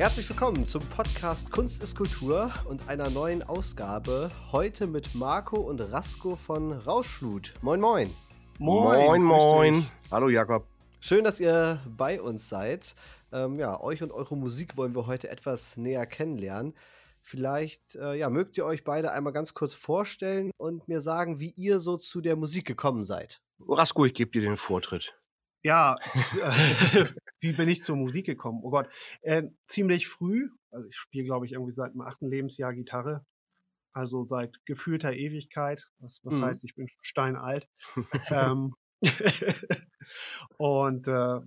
Herzlich willkommen zum Podcast Kunst ist Kultur und einer neuen Ausgabe. Heute mit Marco und Rasko von Rauschflut. Moin, moin. Moin, moin. moin. Hallo, Jakob. Schön, dass ihr bei uns seid. Ähm, ja, euch und eure Musik wollen wir heute etwas näher kennenlernen. Vielleicht äh, ja, mögt ihr euch beide einmal ganz kurz vorstellen und mir sagen, wie ihr so zu der Musik gekommen seid. Rasko, ich gebe dir den Vortritt. Ja, wie bin ich zur Musik gekommen? Oh Gott, äh, ziemlich früh. Also ich spiele, glaube ich, irgendwie seit dem achten Lebensjahr Gitarre. Also seit gefühlter Ewigkeit. Was, was mhm. heißt, ich bin steinalt. ähm, und äh, ja,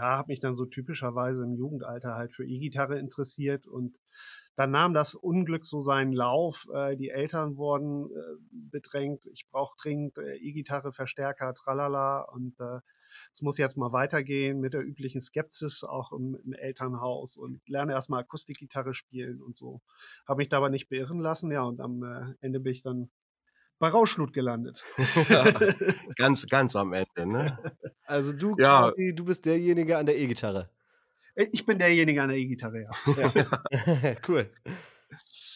habe mich dann so typischerweise im Jugendalter halt für E-Gitarre interessiert und dann nahm das Unglück so seinen Lauf. Äh, die Eltern wurden äh, bedrängt. Ich brauche dringend äh, E-Gitarre, Verstärker, tralala. Und äh, es muss jetzt mal weitergehen mit der üblichen Skepsis auch im, im Elternhaus und lerne erstmal Akustikgitarre spielen und so. Habe mich dabei nicht beirren lassen, ja, und am äh, Ende bin ich dann bei Rauschlut gelandet. ja, ganz, ganz am Ende, ne? Also du, ja. du bist derjenige an der E-Gitarre. Ich bin derjenige an der E-Gitarre, ja. ja. cool.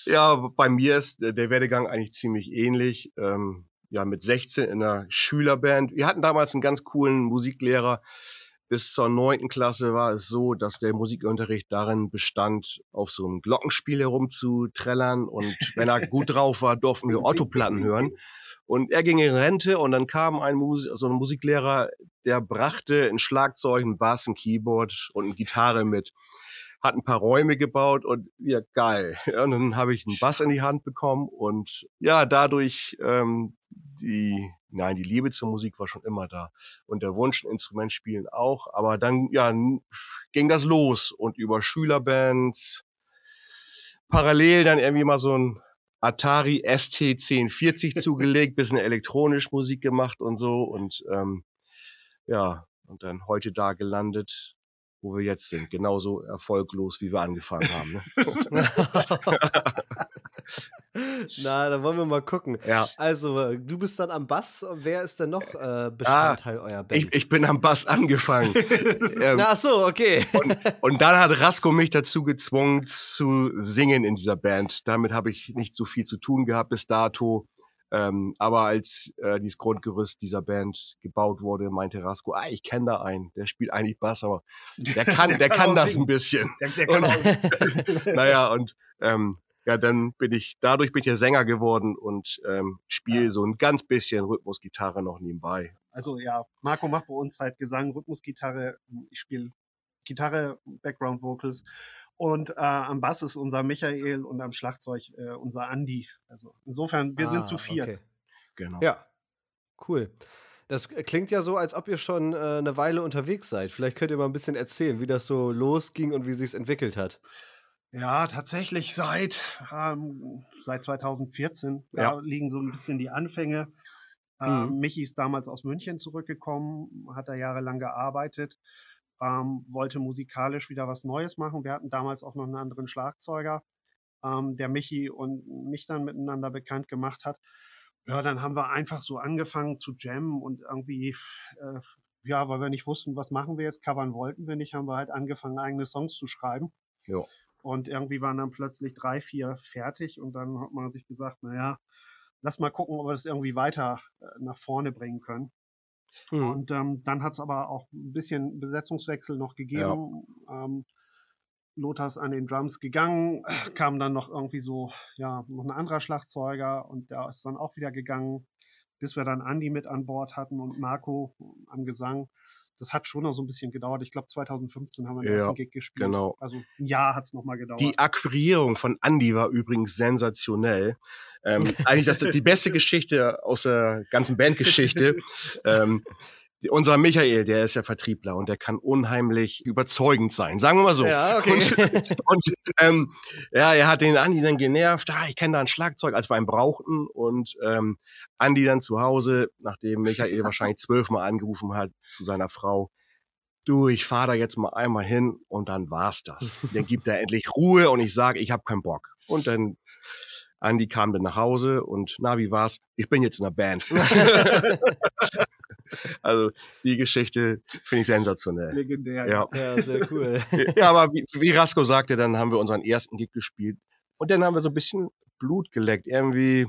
Ja, bei mir ist der Werdegang eigentlich ziemlich ähnlich. Ähm, ja, mit 16 in einer Schülerband. Wir hatten damals einen ganz coolen Musiklehrer. Bis zur neunten Klasse war es so, dass der Musikunterricht darin bestand, auf so einem Glockenspiel herumzutrellern. Und wenn er gut drauf war, durften wir Otto-Platten hören. Und er ging in Rente und dann kam ein Musik, so ein Musiklehrer, der brachte ein Schlagzeug, ein Bass, ein Keyboard und eine Gitarre mit. Hat ein paar Räume gebaut und ja, geil. Ja, und dann habe ich einen Bass in die Hand bekommen und ja, dadurch ähm, die, nein, die Liebe zur Musik war schon immer da. Und der Wunsch, ein Instrument spielen auch. Aber dann, ja, ging das los und über Schülerbands, parallel dann irgendwie mal so ein Atari ST 1040 zugelegt, bisschen elektronisch Musik gemacht und so und ähm, ja, und dann heute da gelandet, wo wir jetzt sind. Genauso erfolglos, wie wir angefangen haben. Ne? Na, da wollen wir mal gucken. Ja. Also, du bist dann am Bass. Wer ist denn noch äh, Bestandteil ah, eurer Band? Ich, ich, bin am Bass angefangen. ähm, Ach so, okay. und, und, dann hat Rasko mich dazu gezwungen zu singen in dieser Band. Damit habe ich nicht so viel zu tun gehabt bis dato. Ähm, aber als äh, dieses Grundgerüst dieser Band gebaut wurde, meinte Rasko, ah, ich kenne da einen, der spielt eigentlich Bass, aber der kann, der, der kann, kann das singen. ein bisschen. Der, der kann und, naja, und ähm, ja, dann bin ich, dadurch bin ich ja Sänger geworden und ähm, spiele ja. so ein ganz bisschen Rhythmusgitarre noch nebenbei. Also ja, Marco macht bei uns halt Gesang, Rhythmusgitarre, ich spiele Gitarre, Background Vocals und äh, am Bass ist unser Michael und am Schlagzeug äh, unser Andy. Also insofern, wir ah, sind zu vier. Okay. Genau. Ja, cool. Das klingt ja so, als ob ihr schon äh, eine Weile unterwegs seid. Vielleicht könnt ihr mal ein bisschen erzählen, wie das so losging und wie sich entwickelt hat. Ja, tatsächlich seit, ähm, seit 2014 ja. da liegen so ein bisschen die Anfänge. Ähm, mhm. Michi ist damals aus München zurückgekommen, hat da jahrelang gearbeitet, ähm, wollte musikalisch wieder was Neues machen. Wir hatten damals auch noch einen anderen Schlagzeuger, ähm, der Michi und mich dann miteinander bekannt gemacht hat. Ja, dann haben wir einfach so angefangen zu jammen und irgendwie, äh, ja, weil wir nicht wussten, was machen wir jetzt, covern wollten wir nicht, haben wir halt angefangen, eigene Songs zu schreiben. Ja. Und irgendwie waren dann plötzlich drei, vier fertig und dann hat man sich gesagt, naja, lass mal gucken, ob wir das irgendwie weiter äh, nach vorne bringen können. Hm. Und ähm, dann hat es aber auch ein bisschen Besetzungswechsel noch gegeben. Ja. Ähm, Lothar ist an den Drums gegangen, kam dann noch irgendwie so, ja, noch ein anderer Schlagzeuger und der ist dann auch wieder gegangen, bis wir dann Andy mit an Bord hatten und Marco am Gesang das hat schon noch so ein bisschen gedauert. Ich glaube, 2015 haben wir den ja, ersten Gig gespielt. Genau. Also ein Jahr hat es nochmal gedauert. Die Akquirierung von Andy war übrigens sensationell. Ähm, eigentlich das die beste Geschichte aus der ganzen Bandgeschichte. ähm, unser Michael, der ist ja Vertriebler und der kann unheimlich überzeugend sein, sagen wir mal so. Ja, okay. Und, und ähm, ja, er hat den Andi dann genervt, ah, ich kenne da ein Schlagzeug, als wir einen brauchten und ähm, Andi dann zu Hause, nachdem Michael wahrscheinlich zwölfmal angerufen hat zu seiner Frau, du, ich fahre da jetzt mal einmal hin und dann war's das. Dann gibt er endlich Ruhe und ich sage, ich habe keinen Bock. Und dann Andi kam dann nach Hause und na, wie war's? Ich bin jetzt in der Band. Also die Geschichte finde ich sensationell. Legendär. Ja, ja sehr cool. ja, aber wie, wie Rasko sagte, dann haben wir unseren ersten Gig gespielt und dann haben wir so ein bisschen Blut geleckt. Irgendwie,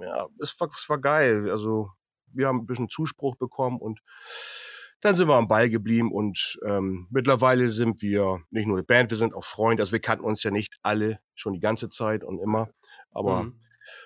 ja, es war, es war geil. Also wir haben ein bisschen Zuspruch bekommen und dann sind wir am Ball geblieben und ähm, mittlerweile sind wir nicht nur eine Band, wir sind auch Freunde. Also wir kannten uns ja nicht alle schon die ganze Zeit und immer, aber mhm.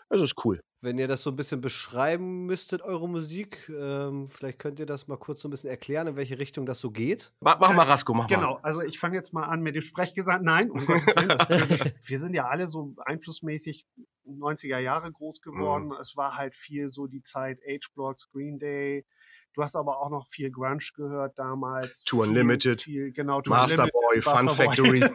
es ist cool. Wenn ihr das so ein bisschen beschreiben müsstet, eure Musik, ähm, vielleicht könnt ihr das mal kurz so ein bisschen erklären, in welche Richtung das so geht. Mach, mach mal, Rasko, mach genau, mal. Genau, also ich fange jetzt mal an mit dem Sprechgesang. Nein, um wir sind ja alle so einflussmäßig 90er Jahre groß geworden. Mhm. Es war halt viel so die Zeit H-Blocks, Green Day, Du hast aber auch noch viel Grunge gehört damals. To Unlimited. Viel, genau, to Master Boy, Fun Factory.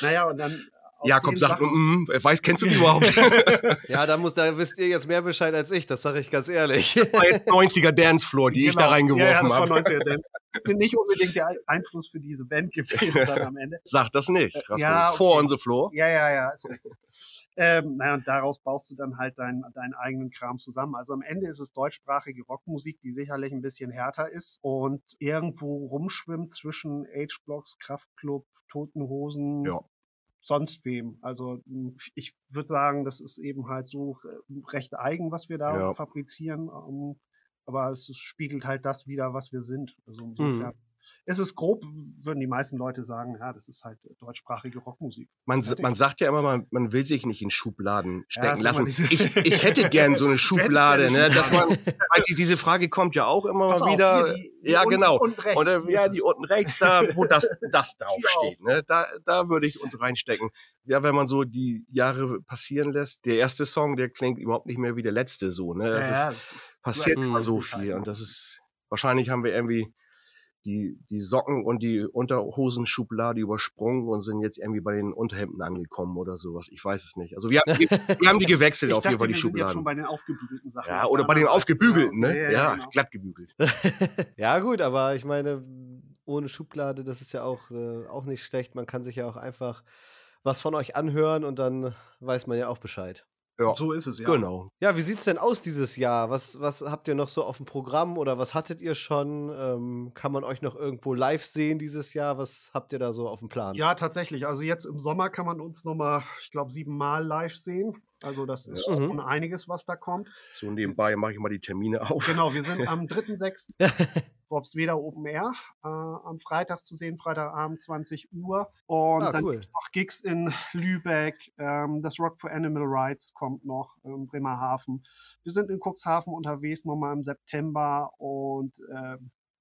naja, und dann Jakob sagt, mm, mm, weiß, kennst du die überhaupt? ja, da, muss, da wisst ihr jetzt mehr Bescheid als ich, das sage ich ganz ehrlich. Das war jetzt 90er Dancefloor, die genau. ich da genau. reingeworfen ja, ja, habe. 90er Dance. Nicht unbedingt der Einfluss für diese Band gewesen dann am Ende. Sag das nicht. Äh, ja, okay. Vor on the floor. Ja, ja, ja. ähm, naja, und daraus baust du dann halt deinen, deinen eigenen Kram zusammen. Also am Ende ist es deutschsprachige Rockmusik, die sicherlich ein bisschen härter ist und irgendwo rumschwimmt zwischen H-Blocks, Kraftklub, Toten Hosen, ja sonst wem. Also hm, ich würde sagen, das ist eben halt so recht eigen, was wir da ja. fabrizieren. Ähm, aber es spiegelt halt das wieder, was wir sind. Also insofern. Mhm es ist grob, würden die meisten Leute sagen, ja, das ist halt deutschsprachige Rockmusik. Man, man sagt ja immer, man, man will sich nicht in Schubladen stecken ja, lassen. Ich, ich hätte gern so eine Schublade, ne, dass man, diese Frage kommt ja auch immer mal wieder. Die, die ja, unten, genau. Unten rechts, Oder ja, die unten rechts da, wo das, das draufsteht, ne, da, da würde ich uns reinstecken. Ja, wenn man so die Jahre passieren lässt, der erste Song, der klingt überhaupt nicht mehr wie der letzte so, ne, das, ja, ist, das ist, passiert immer so viel und das ist, wahrscheinlich haben wir irgendwie die, die Socken und die Unterhosenschublade übersprungen und sind jetzt irgendwie bei den Unterhemden angekommen oder sowas. Ich weiß es nicht. Also wir haben die, wir haben die gewechselt ich auf jeden Fall, die wir Schubladen. Sind jetzt schon bei den aufgebügelten Sachen. Ja, oder bei den aufgebügelten, ne? Ja, ja, genau. glatt gebügelt. ja, gut, aber ich meine, ohne Schublade, das ist ja auch, äh, auch nicht schlecht. Man kann sich ja auch einfach was von euch anhören und dann weiß man ja auch Bescheid. Ja, so ist es, ja. Genau. Ja, wie sieht es denn aus dieses Jahr? Was, was habt ihr noch so auf dem Programm oder was hattet ihr schon? Ähm, kann man euch noch irgendwo live sehen dieses Jahr? Was habt ihr da so auf dem Plan? Ja, tatsächlich. Also jetzt im Sommer kann man uns nochmal, ich glaube, siebenmal live sehen. Also das ist ja. schon einiges, was da kommt. So nebenbei mache ich mal die Termine auf. Genau, wir sind am 3.6. Bobsweder Open Air äh, am Freitag zu sehen, Freitagabend 20 Uhr. Und ah, dann cool. gibt es noch Gigs in Lübeck. Ähm, das Rock for Animal Rights kommt noch in Bremerhaven. Wir sind in Cuxhaven unterwegs nochmal im September und äh,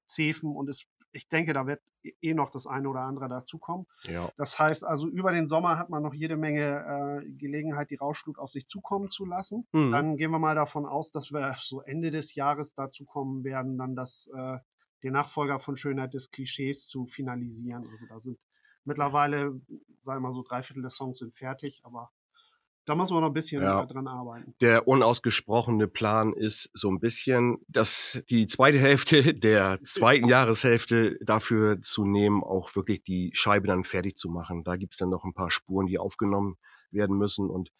Zefen und es ich denke, da wird eh noch das eine oder andere dazukommen. Ja. Das heißt also, über den Sommer hat man noch jede Menge äh, Gelegenheit, die Rauschflut auf sich zukommen zu lassen. Mhm. Dann gehen wir mal davon aus, dass wir so Ende des Jahres dazu kommen werden, dann das, äh, den Nachfolger von Schönheit des Klischees zu finalisieren. Also da sind mittlerweile, sagen wir mal so, drei Viertel der Songs sind fertig, aber da muss man noch ein bisschen ja. dran arbeiten. Der unausgesprochene Plan ist so ein bisschen, dass die zweite Hälfte der zweiten Jahreshälfte dafür zu nehmen, auch wirklich die Scheibe dann fertig zu machen. Da gibt's dann noch ein paar Spuren, die aufgenommen werden müssen. Und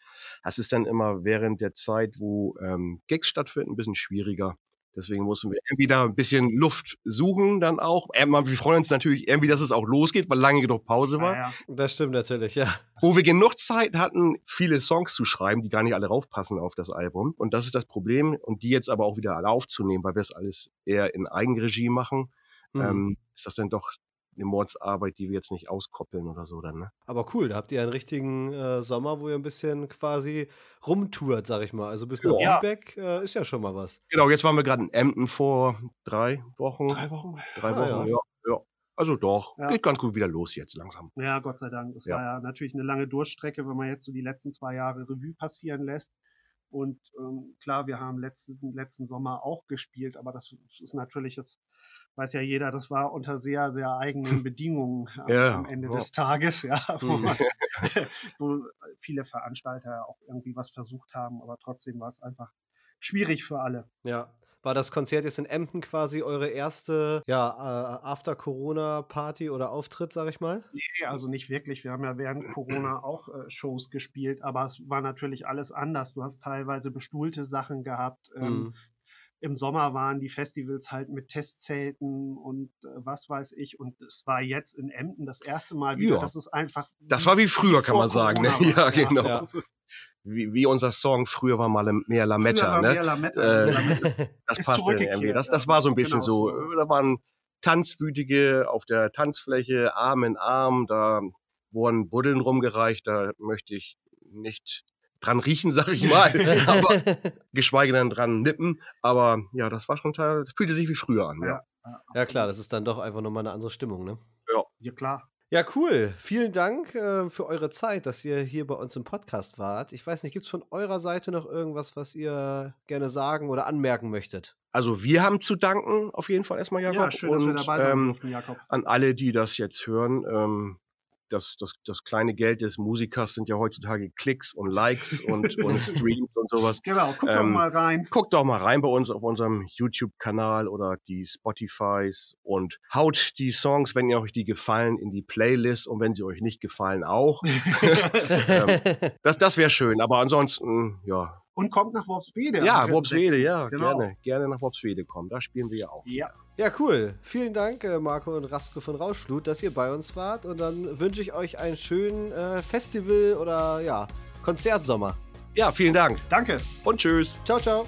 das ist dann immer während der Zeit, wo ähm, Gigs stattfinden, ein bisschen schwieriger. Deswegen mussten wir irgendwie da ein bisschen Luft suchen dann auch. Wir freuen uns natürlich irgendwie, dass es auch losgeht, weil lange genug Pause war. Ja, ja. Das stimmt natürlich, ja. Wo wir genug Zeit hatten, viele Songs zu schreiben, die gar nicht alle raufpassen auf das Album. Und das ist das Problem. Und die jetzt aber auch wieder alle aufzunehmen, weil wir es alles eher in Eigenregie machen, mhm. ähm, ist das dann doch eine Mordsarbeit, die wir jetzt nicht auskoppeln oder so dann. Ne? Aber cool, da habt ihr einen richtigen äh, Sommer, wo ihr ein bisschen quasi rumtourt, sag ich mal. Also bis nach ja. Lübeck äh, ist ja schon mal was. Genau, jetzt waren wir gerade in Emden vor drei Wochen. Drei Wochen? Drei ah, Wochen, ja. ja. ja. Also doch, ja. geht ganz gut wieder los jetzt langsam. Ja, Gott sei Dank. Das war ja natürlich eine lange Durchstrecke, wenn man jetzt so die letzten zwei Jahre Revue passieren lässt. Und ähm, klar, wir haben letzten, letzten Sommer auch gespielt, aber das ist natürlich, das weiß ja jeder, das war unter sehr, sehr eigenen Bedingungen ja, am Ende ja. des Tages, ja, wo, mhm. man, wo, viele Veranstalter auch irgendwie was versucht haben, aber trotzdem war es einfach schwierig für alle. Ja. War das Konzert jetzt in Emden quasi eure erste ja, äh, After-Corona-Party oder Auftritt, sag ich mal? Nee, also nicht wirklich. Wir haben ja während Corona auch äh, Shows gespielt, aber es war natürlich alles anders. Du hast teilweise bestuhlte Sachen gehabt. Ähm, mhm im Sommer waren die Festivals halt mit Testzelten und äh, was weiß ich. Und es war jetzt in Emden das erste Mal wieder. Ja. Das ist einfach. Das war wie früher, kann man sagen. Ne? Ja, genau. Ja. Wie, wie, unser Song früher war mal mehr Lametta. Ne? Mehr Lametta, äh, das passte irgendwie. Das, das war so ein bisschen genau so. so. Da waren Tanzwütige auf der Tanzfläche, Arm in Arm. Da wurden Buddeln rumgereicht. Da möchte ich nicht dran riechen, sag ich mal, aber geschweige denn dran nippen. Aber ja, das war schon Teil, fühlte sich wie früher an. Ja, ja. ja klar, das ist dann doch einfach nochmal eine andere Stimmung, ne? Ja. Ja, klar. Ja, cool. Vielen Dank äh, für eure Zeit, dass ihr hier bei uns im Podcast wart. Ich weiß nicht, gibt es von eurer Seite noch irgendwas, was ihr gerne sagen oder anmerken möchtet? Also wir haben zu danken, auf jeden Fall erstmal, Jakob. Ja, schön, und, dass wir dabei sein ähm, durften, Jakob. An alle, die das jetzt hören. Ähm, das, das, das kleine Geld des Musikers sind ja heutzutage Klicks und Likes und, und Streams und sowas. Genau, guckt ähm, doch mal rein. Guckt doch mal rein bei uns auf unserem YouTube-Kanal oder die Spotifys und haut die Songs, wenn ihr euch die gefallen, in die Playlist und wenn sie euch nicht gefallen, auch. ähm, das das wäre schön, aber ansonsten, ja, und kommt nach Worpswede. Ja, Worpswede, ja, genau. gerne, gerne nach Worpswede kommen. Da spielen wir ja auch. Ja. Ja, cool. Vielen Dank, äh, Marco und Rastko von Rauschflut, dass ihr bei uns wart. Und dann wünsche ich euch einen schönen äh, Festival- oder ja, Konzertsommer. Ja, vielen Dank. Danke. Und tschüss. Ciao, ciao.